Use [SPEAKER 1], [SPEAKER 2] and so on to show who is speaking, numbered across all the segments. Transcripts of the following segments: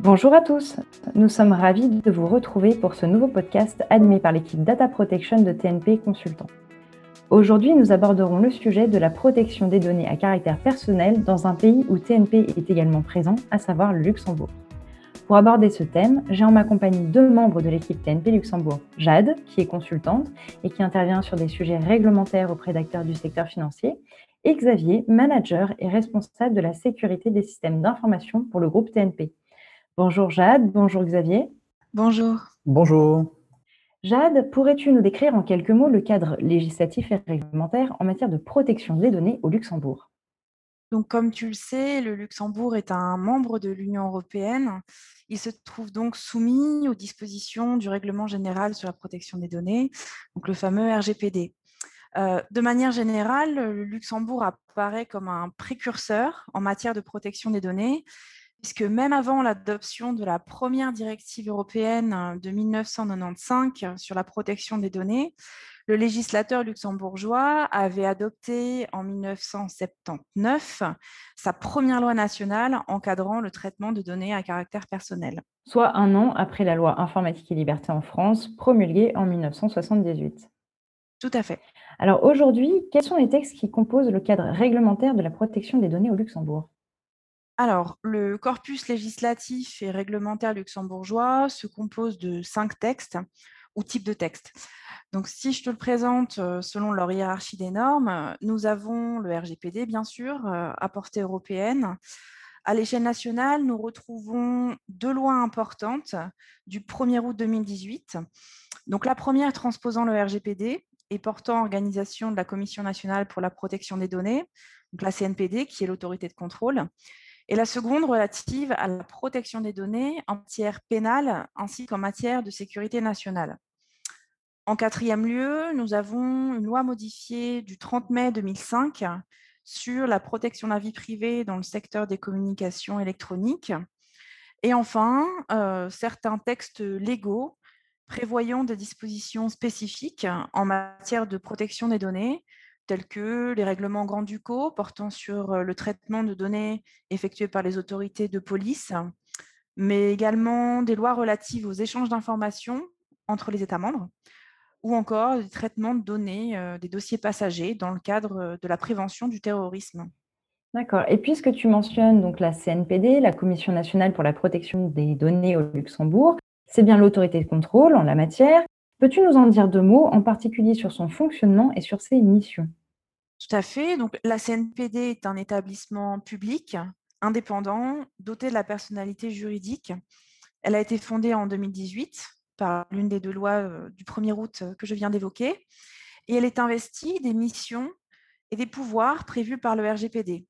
[SPEAKER 1] Bonjour à tous, nous sommes ravis de vous retrouver pour ce nouveau podcast animé par l'équipe Data Protection de TNP Consultant. Aujourd'hui, nous aborderons le sujet de la protection des données à caractère personnel dans un pays où TNP est également présent, à savoir le Luxembourg. Pour aborder ce thème, j'ai en ma compagnie deux membres de l'équipe TNP Luxembourg. Jade, qui est consultante et qui intervient sur des sujets réglementaires auprès d'acteurs du secteur financier, et Xavier, manager et responsable de la sécurité des systèmes d'information pour le groupe TNP. Bonjour Jade, bonjour Xavier.
[SPEAKER 2] Bonjour.
[SPEAKER 3] Bonjour.
[SPEAKER 1] Jade, pourrais-tu nous décrire en quelques mots le cadre législatif et réglementaire en matière de protection des données au Luxembourg?
[SPEAKER 2] Donc, comme tu le sais, le Luxembourg est un membre de l'Union européenne. Il se trouve donc soumis aux dispositions du règlement général sur la protection des données, donc le fameux RGPD. Euh, de manière générale, le Luxembourg apparaît comme un précurseur en matière de protection des données, puisque même avant l'adoption de la première directive européenne de 1995 sur la protection des données, le législateur luxembourgeois avait adopté en 1979 sa première loi nationale encadrant le traitement de données à caractère personnel.
[SPEAKER 1] Soit un an après la loi informatique et liberté en France, promulguée en 1978.
[SPEAKER 2] Tout à fait.
[SPEAKER 1] Alors aujourd'hui, quels sont les textes qui composent le cadre réglementaire de la protection des données au Luxembourg?
[SPEAKER 2] Alors, le corpus législatif et réglementaire luxembourgeois se compose de cinq textes ou types de textes. Donc, si je te le présente euh, selon leur hiérarchie des normes, nous avons le RGPD, bien sûr, euh, à portée européenne. À l'échelle nationale, nous retrouvons deux lois importantes du 1er août 2018. Donc, la première transposant le RGPD et portant organisation de la Commission nationale pour la protection des données, donc la CNPD, qui est l'autorité de contrôle, et la seconde relative à la protection des données en matière pénale ainsi qu'en matière de sécurité nationale. En quatrième lieu, nous avons une loi modifiée du 30 mai 2005 sur la protection de la vie privée dans le secteur des communications électroniques. Et enfin, euh, certains textes légaux prévoyant des dispositions spécifiques en matière de protection des données, tels que les règlements grand-ducaux portant sur euh, le traitement de données effectuées par les autorités de police, mais également des lois relatives aux échanges d'informations entre les États membres, ou encore des traitements de données euh, des dossiers passagers dans le cadre de la prévention du terrorisme.
[SPEAKER 1] D'accord. Et puisque tu mentionnes donc la CNPD, la Commission nationale pour la protection des données au Luxembourg, c'est bien l'autorité de contrôle en la matière. Peux-tu nous en dire deux mots, en particulier sur son fonctionnement et sur ses missions?
[SPEAKER 2] Tout à fait. Donc, la CNPD est un établissement public, indépendant, doté de la personnalité juridique. Elle a été fondée en 2018 par l'une des deux lois euh, du 1er août euh, que je viens d'évoquer. Et elle est investie des missions et des pouvoirs prévus par le RGPD.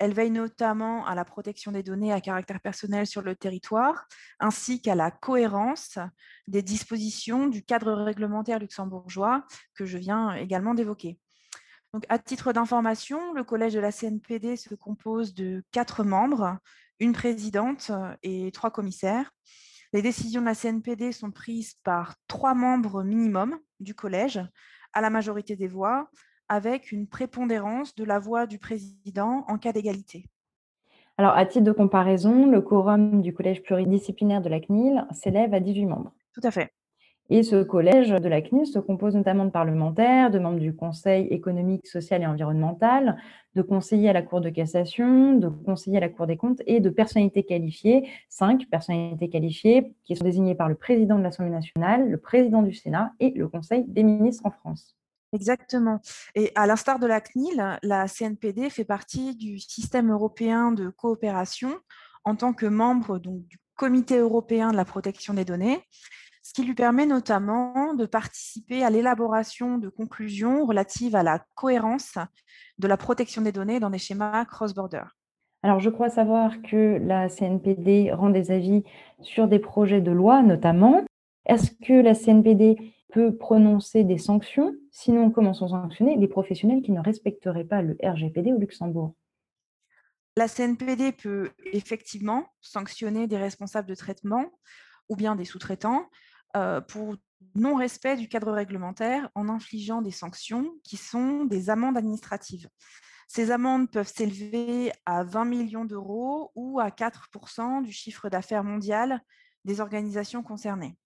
[SPEAKER 2] Elle veille notamment à la protection des données à caractère personnel sur le territoire, ainsi qu'à la cohérence des dispositions du cadre réglementaire luxembourgeois que je viens également d'évoquer. Donc, à titre d'information, le collège de la CNPD se compose de quatre membres, une présidente et trois commissaires. Les décisions de la CNPD sont prises par trois membres minimum du collège, à la majorité des voix, avec une prépondérance de la voix du président en cas d'égalité.
[SPEAKER 1] Alors, à titre de comparaison, le quorum du collège pluridisciplinaire de la CNIL s'élève à 18 membres.
[SPEAKER 2] Tout à fait.
[SPEAKER 1] Et ce collège de la CNIL se compose notamment de parlementaires, de membres du Conseil économique, social et environnemental, de conseillers à la Cour de cassation, de conseillers à la Cour des comptes et de personnalités qualifiées, cinq personnalités qualifiées qui sont désignées par le président de l'Assemblée nationale, le président du Sénat et le Conseil des ministres en France.
[SPEAKER 2] Exactement. Et à l'instar de la CNIL, la CNPD fait partie du système européen de coopération en tant que membre du Comité européen de la protection des données ce qui lui permet notamment de participer à l'élaboration de conclusions relatives à la cohérence de la protection des données dans des schémas cross-border.
[SPEAKER 1] Alors, je crois savoir que la CNPD rend des avis sur des projets de loi notamment. Est-ce que la CNPD peut prononcer des sanctions? Sinon, comment sont sanctionnés les professionnels qui ne respecteraient pas le RGPD au Luxembourg?
[SPEAKER 2] La CNPD peut effectivement sanctionner des responsables de traitement ou bien des sous-traitants euh, pour non-respect du cadre réglementaire en infligeant des sanctions qui sont des amendes administratives. Ces amendes peuvent s'élever à 20 millions d'euros ou à 4% du chiffre d'affaires mondial des organisations concernées.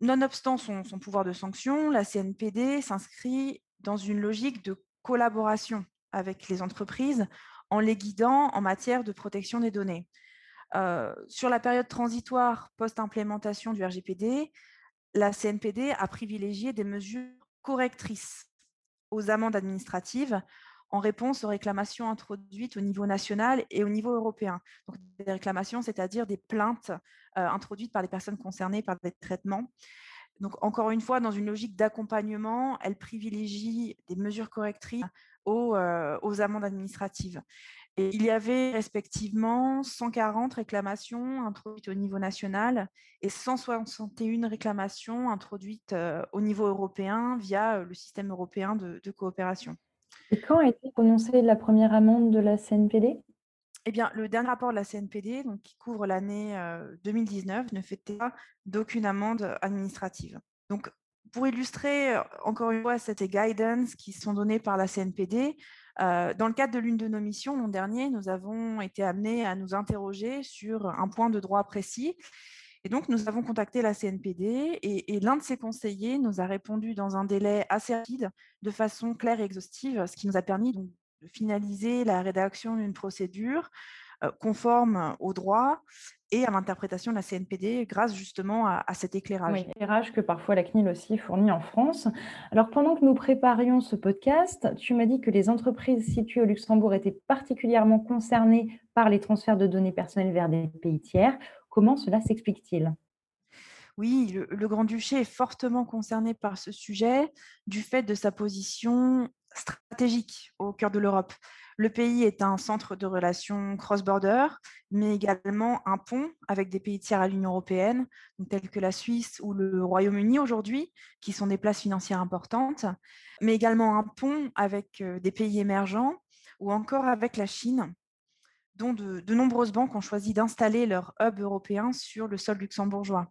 [SPEAKER 2] Nonobstant son, pouvoir de sanction, la CNPD s'inscrit dans une logique de collaboration avec les entreprises en les guidant en matière de protection des données. Euh, sur la période transitoire post-implémentation du RGPD, la CNPD a privilégié des mesures correctrices aux amendes administratives en réponse aux réclamations introduites au niveau national et au niveau européen. Donc, des réclamations, c'est-à-dire des plaintes euh, introduites par les personnes concernées par des traitements. Donc, encore une fois, dans une logique d'accompagnement, elle privilégie des mesures correctrices aux, euh, amendes administratives. Et il y avait respectivement 140 réclamations introduites au niveau national et 161 réclamations introduites euh, au niveau européen via le système européen de, coopération.
[SPEAKER 1] Quand a été prononcée la première amende de la CNPD
[SPEAKER 2] eh bien, le dernier rapport de la CNPD, qui couvre l'année 2019, euh, ne fait pas d'aucune amende administrative. Donc, pour illustrer encore une fois cette guidance qui sont données par la CNPD, euh, dans le cadre de l'une de nos missions l'an dernier, nous avons été amenés à nous interroger sur un point de droit précis. Et donc, nous avons contacté la CNPD et, l'un de ses conseillers nous a répondu dans un délai assez rapide, de façon claire et exhaustive, ce qui nous a permis de finaliser la rédaction d'une procédure euh, conforme au droit et à l'interprétation de la CNPD grâce justement à, cet éclairage.
[SPEAKER 1] Éclairage que parfois la CNIL aussi fournit en France. Alors pendant que nous préparions ce podcast, tu m'as dit que les entreprises situées au Luxembourg étaient particulièrement concernées par les transferts de données personnelles vers des pays tiers. Comment cela s'explique-t-il?
[SPEAKER 2] Oui, le, Grand-Duché est fortement concerné par ce sujet du fait de sa position stratégique au cœur de l'Europe. Le pays est un centre de relations cross-border, mais également un pont avec des pays tiers à l'Union européenne, tels que la Suisse ou le Royaume-Uni aujourd'hui, qui sont des places financières importantes, mais également un pont avec euh, des pays émergents ou encore avec la Chine, dont de, nombreuses banques ont choisi d'installer leur hub européen sur le sol luxembourgeois.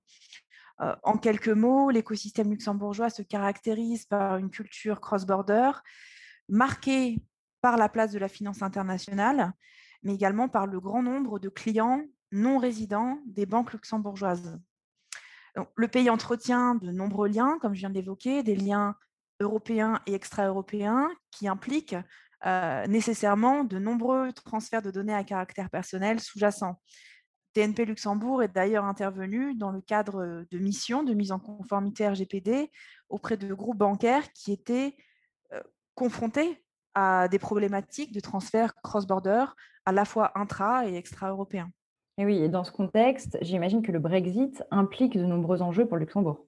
[SPEAKER 2] Euh, en quelques mots, l'écosystème luxembourgeois se caractérise par une culture cross-border marquée par la place de la finance internationale, mais également par le grand nombre de clients non résidents des banques luxembourgeoises. le pays entretient de nombreux liens, comme je viens d'évoquer, des liens européens et extra-européens qui impliquent euh, nécessairement de nombreux transferts de données à caractère personnel sous-jacents. TNP Luxembourg est d'ailleurs intervenu dans le cadre de missions de mise en conformité RGPD auprès de groupes bancaires qui étaient euh, confrontés à des problématiques de transfert cross-border, à la fois intra- et extra-européens.
[SPEAKER 1] Et oui, et dans ce contexte, j'imagine que le Brexit implique de nombreux enjeux pour Luxembourg.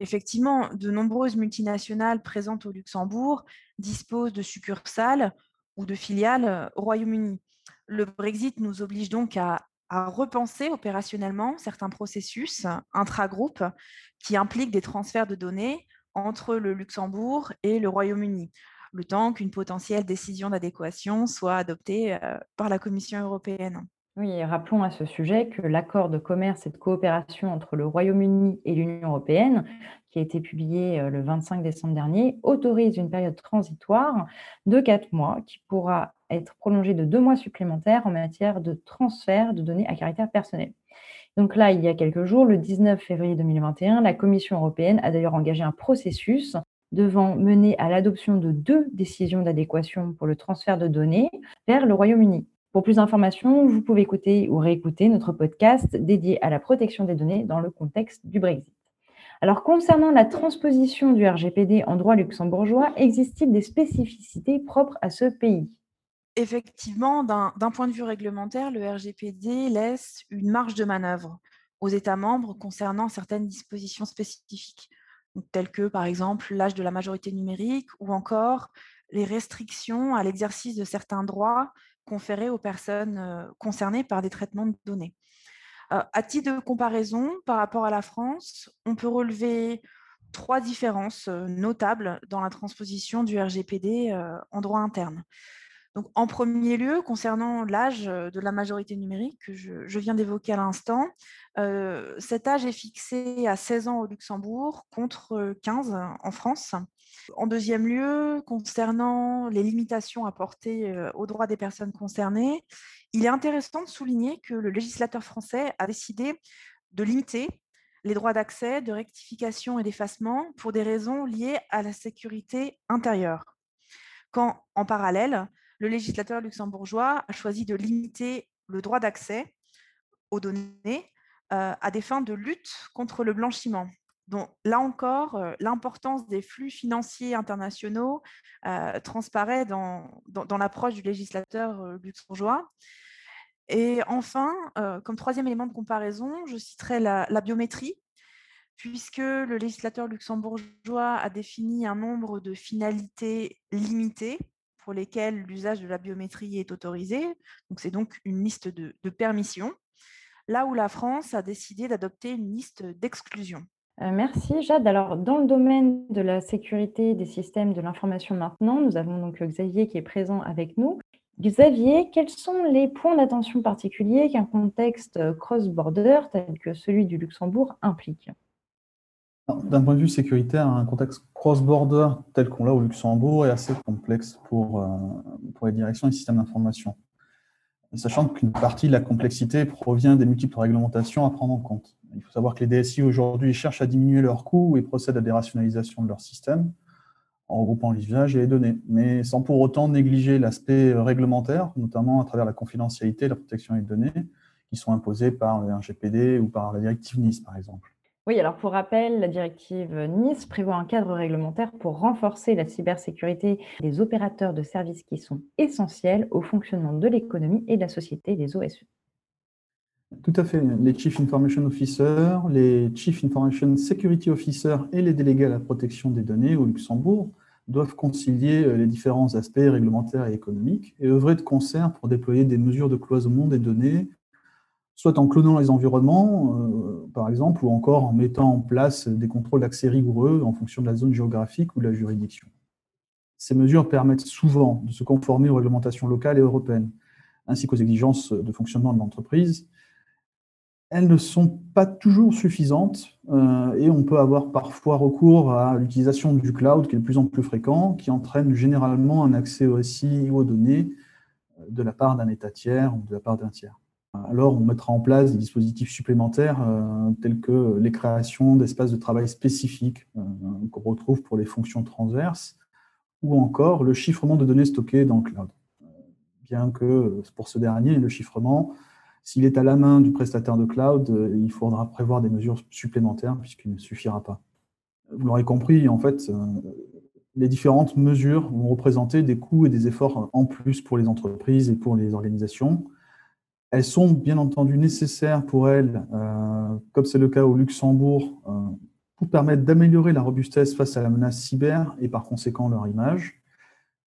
[SPEAKER 2] Effectivement, de nombreuses multinationales présentes au Luxembourg disposent de succursales ou de filiales au Royaume-Uni. Le Brexit nous oblige donc à, à repenser opérationnellement certains processus intra-groupes qui impliquent des transferts de données entre le Luxembourg et le Royaume-Uni le temps qu'une potentielle décision d'adéquation soit adoptée euh, par la Commission européenne.
[SPEAKER 1] Oui, rappelons à ce sujet que l'accord de commerce et de coopération entre le Royaume-Uni et l'Union européenne, qui a été publié euh, le 25 décembre dernier, autorise une période transitoire de quatre mois qui pourra être prolongée de deux mois supplémentaires en matière de transfert de données à caractère personnel. Donc là, il y a quelques jours, le 19 février 2021, la Commission européenne a d'ailleurs engagé un processus devant mener à l'adoption de deux décisions d'adéquation pour le transfert de données vers le Royaume-Uni. Pour plus d'informations, vous pouvez écouter ou réécouter notre podcast dédié à la protection des données dans le contexte du Brexit. Alors, concernant la transposition du RGPD en droit luxembourgeois, existe-t-il des spécificités propres à ce pays?
[SPEAKER 2] Effectivement, d'un point de vue réglementaire, le RGPD laisse une marge de manœuvre aux États membres concernant certaines dispositions spécifiques tels que par exemple l'âge de la majorité numérique ou encore les restrictions à l'exercice de certains droits conférés aux personnes euh, concernées par des traitements de données. Euh, à titre de comparaison, par rapport à la France, on peut relever trois différences euh, notables dans la transposition du RGPD en droit interne. En premier lieu, concernant l'âge de la majorité numérique que je, viens d'évoquer à l'instant, cet âge est fixé à 16 ans au Luxembourg contre 15 en France. En deuxième lieu, concernant les limitations apportées aux droits des personnes concernées, il est intéressant de souligner que le législateur français a décidé de limiter les droits d'accès, de rectification et d'effacement pour des raisons liées à la sécurité intérieure. Quand, en parallèle, le législateur luxembourgeois a choisi de limiter le droit d'accès aux données euh, à des fins de lutte contre le blanchiment. Donc là encore, euh, l'importance des flux financiers internationaux euh, transparaît dans, l'approche du législateur luxembourgeois. Et enfin, comme troisième élément de comparaison, je citerai la biométrie, puisque le législateur luxembourgeois a défini un nombre de finalités limitées pour lesquelles l'usage de la biométrie est autorisé. Donc, c'est donc une liste de, permissions, là où la France a décidé d'adopter une liste d'exclusion.
[SPEAKER 1] Euh, merci Jade. Alors, dans le domaine de la sécurité des systèmes de l'information maintenant, nous avons donc Xavier qui est présent avec nous. Xavier, quels sont les points d'attention particuliers qu'un contexte cross-border tel que celui du Luxembourg implique?
[SPEAKER 3] D'un point de vue sécuritaire, un contexte cross-border tel qu'on l'a au Luxembourg est assez complexe pour, euh, pour les directions et systèmes d'information. Sachant qu'une partie de la complexité provient des multiples réglementations à prendre en compte. Il faut savoir que les DSI aujourd'hui cherchent à diminuer leurs coûts et procèdent à des rationalisations de leur système en regroupant les usages et les données, mais sans pour autant négliger l'aspect réglementaire, notamment à travers la confidentialité la protection des données, qui sont imposées par le RGPD ou par la directive NIS, par exemple.
[SPEAKER 1] Oui, alors pour rappel, la directive Nice prévoit un cadre réglementaire pour renforcer la cybersécurité des opérateurs de services qui sont essentiels au fonctionnement de l'économie et de la société, les OSU.
[SPEAKER 3] Tout à fait. Les Chief Information Officers, les Chief Information Security Officers et les délégués à la protection des données au Luxembourg doivent concilier euh, les différents aspects réglementaires et économiques et œuvrer de concert pour déployer des mesures de cloisonnement des données soit en clonant les environnements, euh, par exemple, ou encore en mettant en place des contrôles d'accès rigoureux en fonction de la zone géographique ou de la juridiction. Ces mesures permettent souvent de se conformer aux réglementations locales et européennes, ainsi qu'aux exigences de fonctionnement de l'entreprise. Elles ne sont pas toujours suffisantes euh, et on peut avoir parfois recours à l'utilisation du cloud qui est de plus en plus fréquent, qui entraîne généralement un accès au récit ou aux données euh, de la part d'un État tiers ou de la part d'un tiers alors on mettra en place des dispositifs supplémentaires euh, tels que les créations d'espaces de travail spécifiques euh, qu'on retrouve pour les fonctions transverses ou encore le chiffrement de données stockées dans le cloud. Bien que pour ce dernier, le chiffrement, s'il est à la main du prestataire de cloud, euh, il faudra prévoir des mesures supplémentaires puisqu'il ne suffira pas. Vous l'aurez compris, en fait, les différentes mesures vont représenter des coûts et des efforts en plus pour les entreprises et pour les organisations. Elles sont bien entendu nécessaires pour elles, euh, comme c'est le cas au Luxembourg, euh, pour permettre d'améliorer la robustesse face à la menace cyber et par conséquent leur image.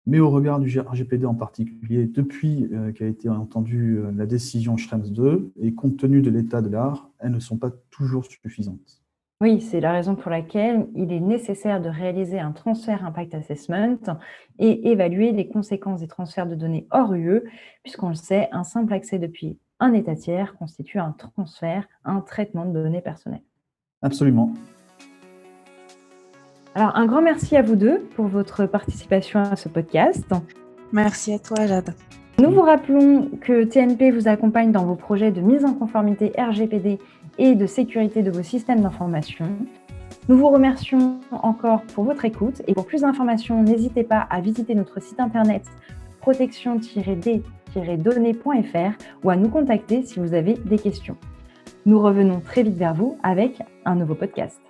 [SPEAKER 3] Mais au regard du RGPD en particulier, depuis euh, qu'a été entendue la décision Schrems 2 et compte tenu de l'état de l'art, elles ne sont pas toujours suffisantes.
[SPEAKER 1] Oui, c'est la raison pour laquelle il est nécessaire de réaliser un transfert impact assessment et évaluer les conséquences des transferts de données hors UE, puisqu'on le sait, un simple accès depuis un État tiers constitue un transfert, un traitement de données personnelles.
[SPEAKER 3] Absolument.
[SPEAKER 1] Alors, un grand merci à vous deux pour votre participation à ce podcast.
[SPEAKER 2] Merci à toi, Jade.
[SPEAKER 1] Nous vous rappelons que TNP vous accompagne dans vos projets de mise en conformité RGPD et de sécurité de vos systèmes d'information. Nous vous remercions encore pour votre écoute et pour plus d'informations, n'hésitez pas à visiter notre site internet protection-d-données.fr ou à nous contacter si vous avez des questions. Nous revenons très vite vers vous avec un nouveau podcast.